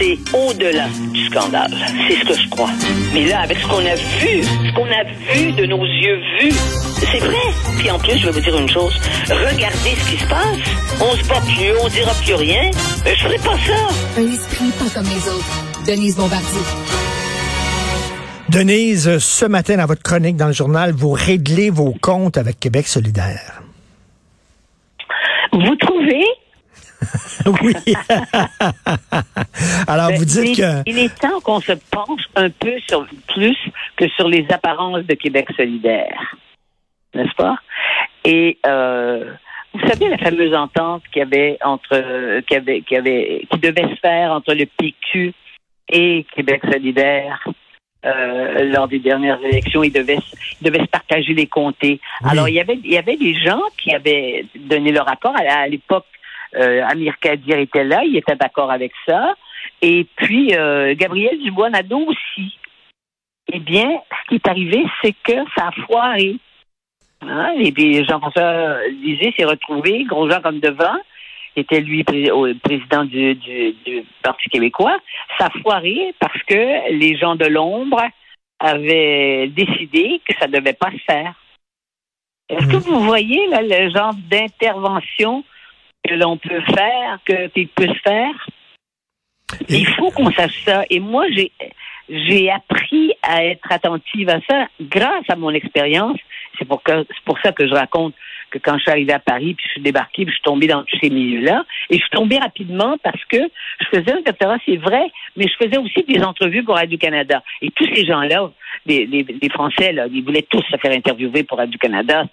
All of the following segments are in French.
c'est au-delà du scandale. C'est ce que je crois. Mais là, avec ce qu'on a vu, ce qu'on a vu de nos yeux vus, c'est vrai. Puis en plus, je vais vous dire une chose. Regardez ce qui se passe. On se bat plus, on dira plus rien. Je ferai pas ça. Un esprit pas comme les autres. Denise Bombardier. Denise, ce matin, dans votre chronique dans le journal, vous réglez vos comptes avec Québec solidaire. Vous trouvez? oui. Alors, vous dites que... Il est temps qu'on se penche un peu sur, plus que sur les apparences de Québec solidaire. N'est-ce pas? Et, euh, vous savez, la fameuse entente qu'il y avait entre, qui, avait, qui, avait, qui devait se faire entre le PQ et Québec solidaire. Euh, lors des dernières élections, ils devaient, ils devaient se partager les comtés. Alors, il y avait, il y avait des gens qui avaient donné leur accord à l'époque euh, Amir Kadir était là, il était d'accord avec ça. Et puis, euh, Gabriel Dubois-Nadeau aussi. Eh bien, ce qui est arrivé, c'est que ça a foiré. Hein? Et puis, Jean-François Lisée s'est retrouvé, gros gens comme devant, était lui président du, du, du, Parti québécois. Ça a foiré parce que les gens de l'ombre avaient décidé que ça ne devait pas se faire. Est-ce que mmh. vous voyez là, le genre d'intervention que l'on peut faire, que qu'il peut se faire. Il faut qu'on sache ça. Et moi, j'ai j'ai appris à être attentive à ça grâce à mon expérience. C'est pour, que, c'est pour ça que je raconte que quand je suis arrivée à Paris, puis je suis débarquée, puis je suis tombée dans tous ces milieux-là, et je suis tombée rapidement parce que je faisais un doctorat, c'est vrai, mais je faisais aussi des entrevues pour Radio-Canada. Et tous ces gens-là, les, les, les, Français, là, ils voulaient tous se faire interviewer pour Radio-Canada.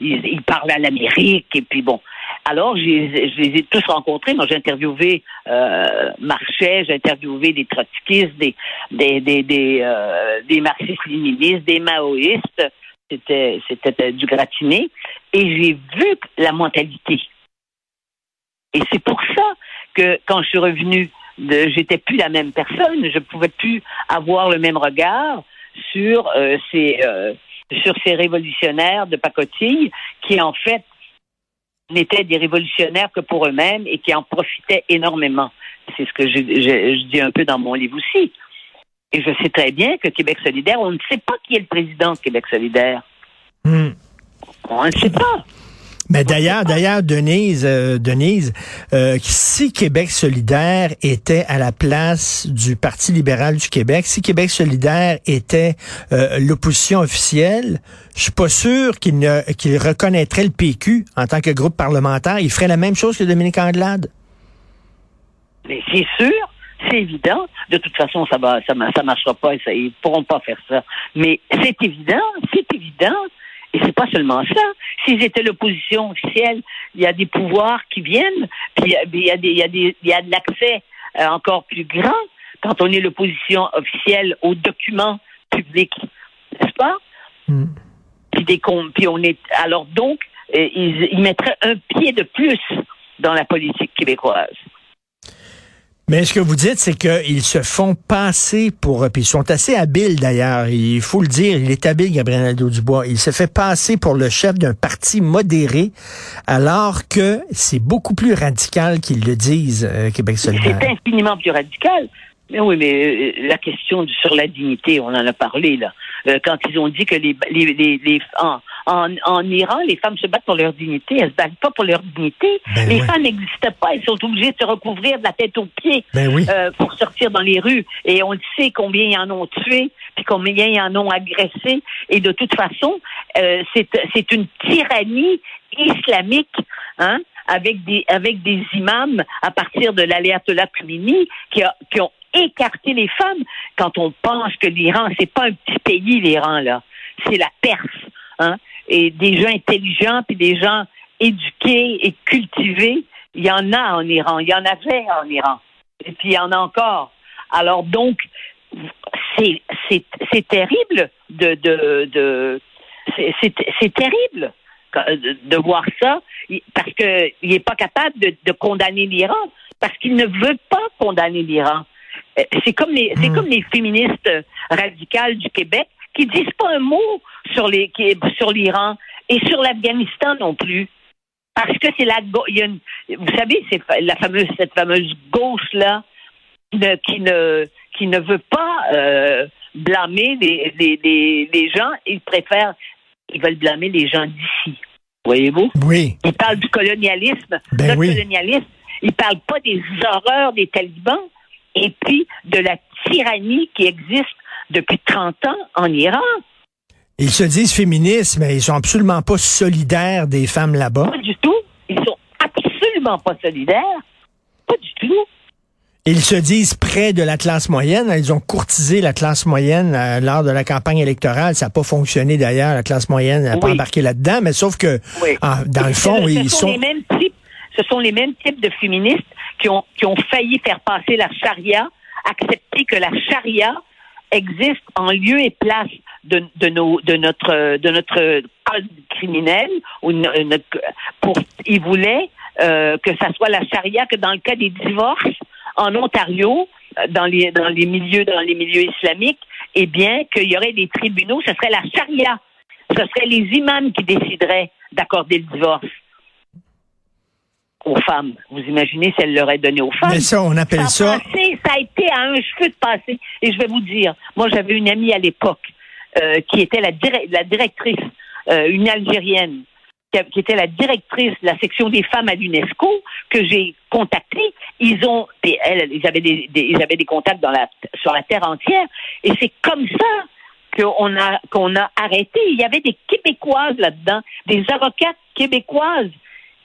Ils, ils parlaient à l'Amérique, et puis bon. Alors, je les ai tous rencontrés. Moi, j'ai interviewé euh, Marchais, j'ai interviewé des trotskistes, des des des euh, des marxistes-léninistes, des maoïstes. C'était c'était du gratiné. Et j'ai vu la mentalité. Et c'est pour ça que quand je suis revenue, j'étais plus la même personne. Je pouvais plus avoir le même regard sur euh, ces euh, sur ces révolutionnaires de pacotille qui en fait n'étaient des révolutionnaires que pour eux-mêmes et qui en profitaient énormément. C'est ce que je, je, dis un peu dans mon livre aussi. Et je sais très bien que Québec solidaire, on ne sait pas qui est le président de Québec solidaire. Hmm. On ne sait pas. Mais d'ailleurs, d'ailleurs, Denise, euh, Denise, euh, si Québec solidaire était à la place du Parti libéral du Québec, si Québec solidaire était euh, l'opposition officielle, je suis pas sûr qu'il ne qu'il reconnaîtrait le PQ en tant que groupe parlementaire. Il ferait la même chose que Dominique Anglade. Mais c'est sûr, c'est évident. De toute façon, ça va, ça, ça marchera pas. Ça, ils pourront pas faire ça. Mais c'est évident, c'est évident et c'est pas seulement ça. S'ils étaient l'opposition officielle, il y a des pouvoirs qui viennent, puis il y a, des, il y a, des, il y a de l'accès euh, encore plus grand quand on est l'opposition officielle aux documents publics, n'est-ce pas? Mm. Puis, des, puis on est alors donc euh, ils, ils mettraient un pied de plus dans la politique québécoise. Mais ce que vous dites, c'est qu'ils se font passer pour, puis ils sont assez habiles d'ailleurs, il faut le dire, il est habile, Gabriel Nadeau-Dubois. Il se fait passer pour le chef d'un parti modéré, alors que c'est beaucoup plus radical qu'ils le disent, euh, Québec solidaire. C'est infiniment plus radical. Mais oui, mais euh, la question sur la dignité, on en a parlé là. Euh, quand ils ont dit que les, les, les, les en, en, Iran, les femmes se battent pour leur dignité. Elles se battent pas pour leur dignité. Ben les femmes n'existent pas. Elles sont obligées de se recouvrir de la tête aux pieds ben euh, pour sortir dans les rues. Et on le sait combien ils en ont tué, puis combien ils en ont agressé. Et de toute façon, euh, c'est une tyrannie islamique, hein, avec des avec des imams à partir de l'Aléatola Khomeini qui, a, qui ont écarté les femmes. Quand on pense que l'Iran, c'est pas un petit pays, l'Iran là, c'est la Perse. Hein? Et des gens intelligents, puis des gens éduqués et cultivés, il y en a en Iran. Il y en avait en Iran. Et puis, il y en a encore. Alors, donc, c'est, c'est, c'est terrible de, de, de c'est, terrible de voir ça parce qu'il n'est pas capable de, de condamner l'Iran, parce qu'il ne veut pas condamner l'Iran. Euh, c'est comme les, c'est Hmm. comme les féministes radicales du Québec qui disent pas un mot sur les, qui- sur l'Iran et sur l'Afghanistan non plus. Parce que c'est la, gau- il y a une- vous savez, c'est la fameuse, cette fameuse gauche là ne- qui ne, qui ne veut pas euh, blâmer les, les, les, les gens, ils préfèrent, ils veulent blâmer les gens d'ici. Voyez-vous? Oui. Ils parlent du colonialisme. Ben Notre oui. colonialisme. Ils parlent pas des horreurs des talibans et puis de la tyrannie qui existe depuis 30 ans en Iran. Ils se disent féministes, mais ils sont absolument pas solidaires des femmes là-bas. Pas du tout. Ils sont absolument pas solidaires. Pas du tout. Ils se disent près de la classe moyenne. Ils ont courtisé la classe moyenne euh, lors de la campagne électorale. Ça n'a pas fonctionné d'ailleurs. La classe moyenne n'a pas embarqué là-dedans. Mais sauf que, Oui. ah, dans le fond, ils sont sont... les mêmes types, ce sont les mêmes types de féministes qui ont, qui ont failli faire passer la charia, accepter que la charia existe en lieu et place de, notre de notre code criminel ou notre- pour ils voulaient euh, que ça soit la charia que dans le cas des divorces en Ontario euh, dans les dans les milieux dans les milieux islamiques eh bien qu'il y aurait des tribunaux ce serait la charia. Ce serait les imams qui décideraient d'accorder le divorce aux femmes. Vous imaginez si elle l'aurait donné aux femmes? Mais ça, on appelle ça... passé, ça a été à un cheveu de passer. Et je vais vous dire, moi j'avais une amie à l'époque euh, qui était la, dire- la directrice, euh, une Algérienne, qui, a- qui était la directrice de la section des femmes à l'UNESCO, que j'ai contactée. Ils ont, et elle, ils avaient des, des- ils avaient des contacts dans la, sur la terre entière. Et c'est comme ça qu'on a, qu'on a arrêté. Il y avait des Québécoises là-dedans, des avocates québécoises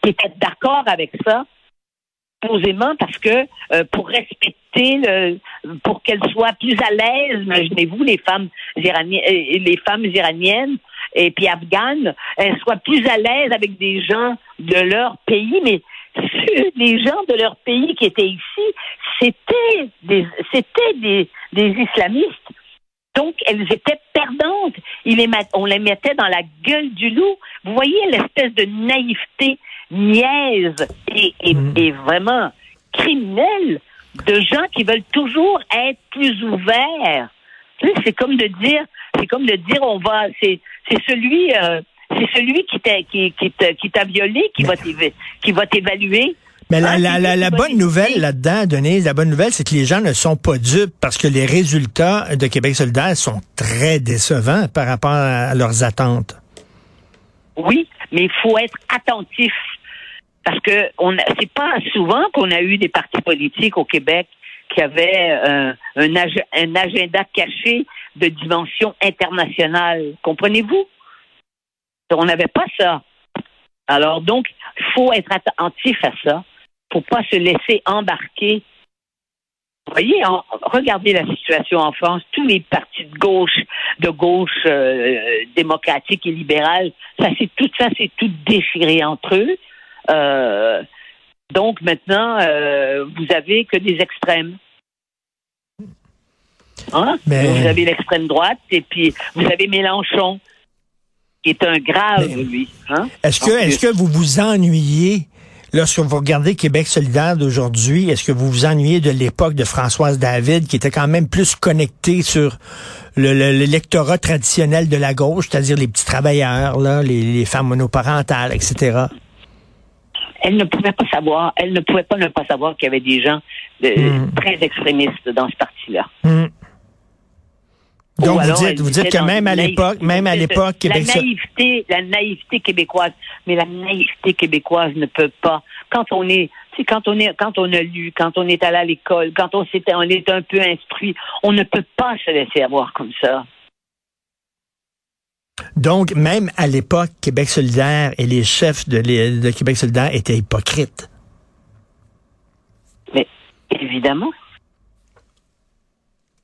qui étaient d'accord avec ça, posément parce que euh, pour respecter le, pour qu'elles soient plus à l'aise, imaginez-vous les femmes iraniennes, euh, les femmes iraniennes et puis afghanes, elles soient plus à l'aise avec des gens de leur pays, mais les gens de leur pays qui étaient ici, c'était des c'était des, des islamistes. Donc, elles étaient perdantes. Les on les mettait dans la gueule du loup. Vous voyez l'espèce de naïveté niaise et, et- et vraiment criminelle de gens qui veulent toujours être plus ouverts. Tu sais, C'est comme de dire, c'est comme de dire, on va, c'est, c'est celui, euh, c'est celui qui t'a, qui, qui t'a, qui t'a violé, qui va qui va t'évaluer. Mais la, Hein, la, la, bonne nouvelle là-dedans, Denise, la bonne nouvelle, c'est que les gens ne sont pas dupes parce que les résultats de Québec solidaire sont très décevants par rapport à leurs attentes. Oui, mais il faut être attentif parce que on c'est pas souvent qu'on a eu des partis politiques au Québec qui avaient euh, un, un agenda caché de dimension internationale. Comprenez-vous? On n'avait pas ça. Alors donc, il faut être attentif à ça. faut pas se laisser embarquer. Voyez, regardez la situation en France. Tous les partis de gauche, de gauche euh, démocratique et libérale, ça c'est tout ça, c'est tout déchiré entre eux. Euh, donc maintenant, euh, vous avez que des extrêmes. Hein? Mais- Vous avez l'extrême droite et puis vous avez Mélenchon, qui est un grave, Mais- lui. Hein? Est-ce que, est-ce plus. que vous vous ennuyez lorsque vous regardez Québec solidaire d'aujourd'hui? Est-ce que vous vous ennuyez de l'époque de Françoise David, qui était quand même plus connectée sur le, le- l'électorat traditionnel de la gauche, c'est-à-dire les petits travailleurs, là, les, les femmes monoparentales, etc.? Elle ne pouvait pas savoir, elle ne pouvait pas ne pas savoir qu'il y avait des gens euh, Hmm. très extrémistes dans ce parti-là. Hmm. Donc, vous dites, vous que même à l'époque, même à l'époque, la naïveté, la naïveté québécoise, mais la naïveté québécoise ne peut pas. Quand on est, quand on est, quand on a lu, quand on est allé à l'école, quand on s'était, on est un peu instruit, on ne peut pas se laisser avoir comme ça. Donc, même à l'époque, Québec solidaire et les chefs de, les- de Québec solidaire étaient hypocrites. Mais évidemment,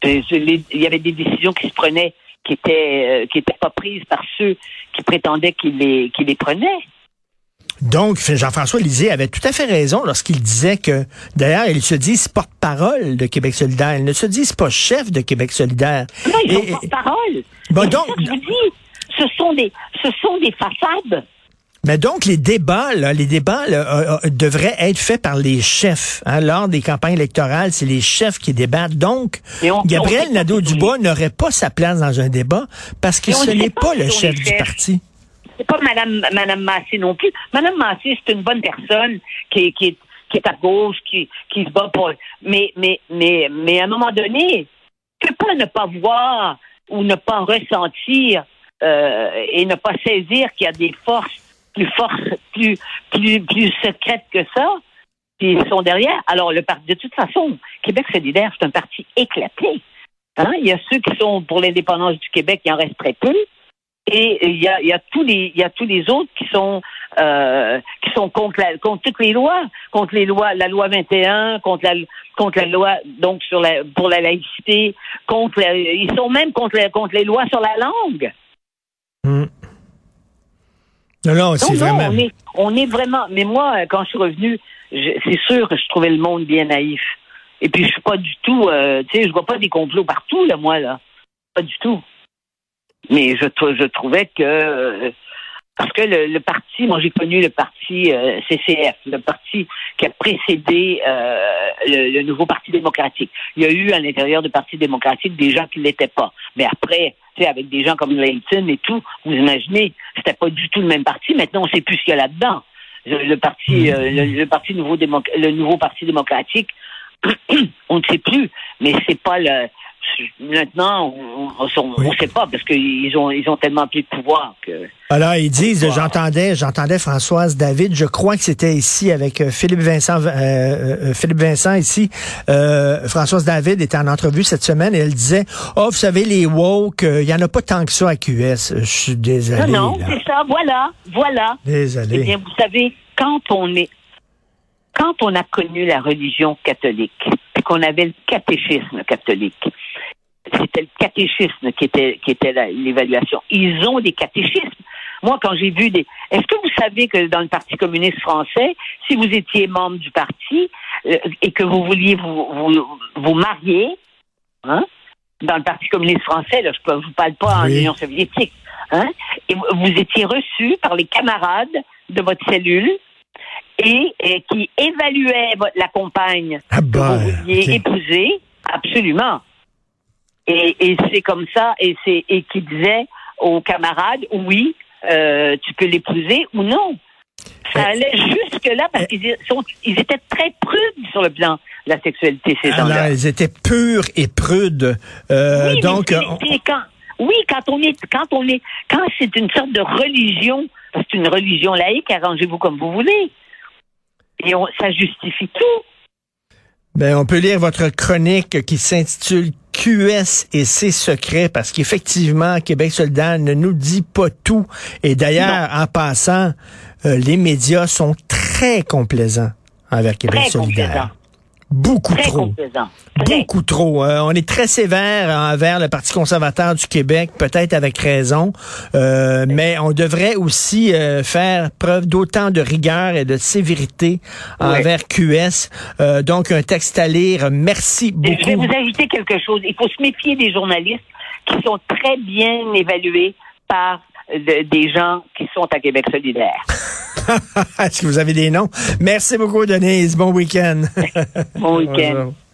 Euh, il y avait des décisions qui se prenaient, qui étaient, euh, qui étaient pas prises par ceux qui prétendaient qu'ils les, prenaient. Donc, Jean-François Lisée avait tout à fait raison lorsqu'il disait que, d'ailleurs, ils se disent porte-parole de Québec solidaire. Ils ne se disent pas chef de Québec solidaire. Non, ils sont porte-parole. Bon, donc, je vous dis, ce sont des, ce sont des façades. Mais donc, les débats, là, les débats là, euh, euh, devraient être faits par les chefs. Hein. Lors des campagnes électorales, c'est les chefs qui débattent. Donc, on- Gabriel Nadeau-Dubois n'aurait pas sa place dans un débat parce que ce ne n'est pas pas le chef du parti. C'est pas Madame, Madame Massé non plus. Madame Massé, c'est une bonne personne qui, est- qui, est, qui est à gauche, qui, qui se bat pour. Mais, mais, mais, mais à un moment donné, peux pas ne pas voir ou ne pas ressentir euh, et ne pas saisir qu'il y a des forces plus fortes, plus, plus, plus secrètes que ça qui sont derrière. Alors, le parti, de toute façon, Québec solidaire, c'est un parti éclaté. Hein? Il y a ceux qui sont pour l'indépendance du Québec, il en reste très peu. Et il y a, il y a tous les il y a tous les autres qui sont euh, qui sont contre la, contre toutes les lois, contre les lois, la loi 21, contre la contre la loi donc sur la pour la laïcité, contre la- ils sont même contre la- contre les lois sur la langue. Hmm. Non, non, c'est vraiment. on est on est vraiment mais moi quand je suis revenu, je- c'est sûr que je trouvais le monde bien naïf. Et puis je suis pas du tout euh, tu sais, je vois pas des complots partout là moi là. Pas du tout. Mais je, je trouvais que euh, parce que le, le parti, moi j'ai connu le parti euh, CCF, le parti qui a précédé euh, le, le nouveau Parti démocratique. Il y a eu à l'intérieur du Parti démocratique des gens qui ne l'étaient pas. Mais après, tu sais, avec des gens comme Leighton et tout, vous imaginez, c'était pas du tout le même parti. Maintenant, on sait plus ce qu'il y a là-dedans. Le, le parti, euh, le, le parti nouveau démoc- le nouveau Parti démocratique, on ne sait plus. Mais c'est pas le maintenant, on ne sait pas parce qu'ils ont ils ont tellement plus de pouvoir que. Alors, ils disent, j'entendais, j'entendais Françoise David, je crois que c'était ici avec euh, Philippe Vincent, euh, euh, Philippe Vincent ici. Euh, Françoise David était en entrevue cette semaine et elle disait, oh, vous savez, les woke, euh, il y en a pas tant que ça à QS. Je suis désolé. Non, non, là. c'est ça. Voilà, voilà. Désolé. Eh bien, vous savez, quand on est, quand on a connu la religion catholique, et qu'on avait le catéchisme catholique, c'était le catéchisme qui était, qui était l'évaluation. Ils ont des catéchismes. Moi, quand j'ai vu des, est-ce que vous savez que dans le Parti communiste français, si vous étiez membre du parti euh, et que vous vouliez vous, vous, vous marier, hein, dans le Parti communiste français, là, je ne vous parle pas en Oui. Union soviétique, hein, et vous- étiez reçu par les camarades de votre cellule et, et qui évaluaient votre- la compagne Ah que bah, vous vouliez ok. épouser, absolument. Et, et c'est comme ça, et c'est et qui disait aux camarades, oui, euh, tu peux l'épouser ou non. Ça allait jusque là parce qu'ils ils étaient très prudes sur le plan de la sexualité ces Alors, gens-là. ils étaient purs et prudes. Euh, Oui, mais donc, c'est- euh, quand, oui, quand on est, quand on est, quand c'est une sorte de religion, c'est une religion laïque, arrangez-vous comme vous voulez. Et on, ça justifie tout. Ben, on peut lire votre chronique qui s'intitule QS et ses secrets parce qu'effectivement, Québec solidaire ne nous dit pas tout. Et d'ailleurs, en passant, euh, les médias sont très complaisants envers Québec Très solidaire. complaisant. Beaucoup Très trop. Très. Beaucoup trop. Euh, on est très sévère envers le Parti conservateur du Québec, peut-être avec raison, euh, mais on devrait aussi euh, faire preuve d'autant de rigueur et de sévérité envers QS. Euh, donc, un texte à lire. Merci Et Je vais beaucoup. vous ajouter quelque chose. Il faut se méfier des journalistes qui sont très bien évalués par euh, des gens qui sont à Québec solidaire. Est-ce que vous avez des noms? Merci beaucoup, Denise. Bon week-end. Bon week-end.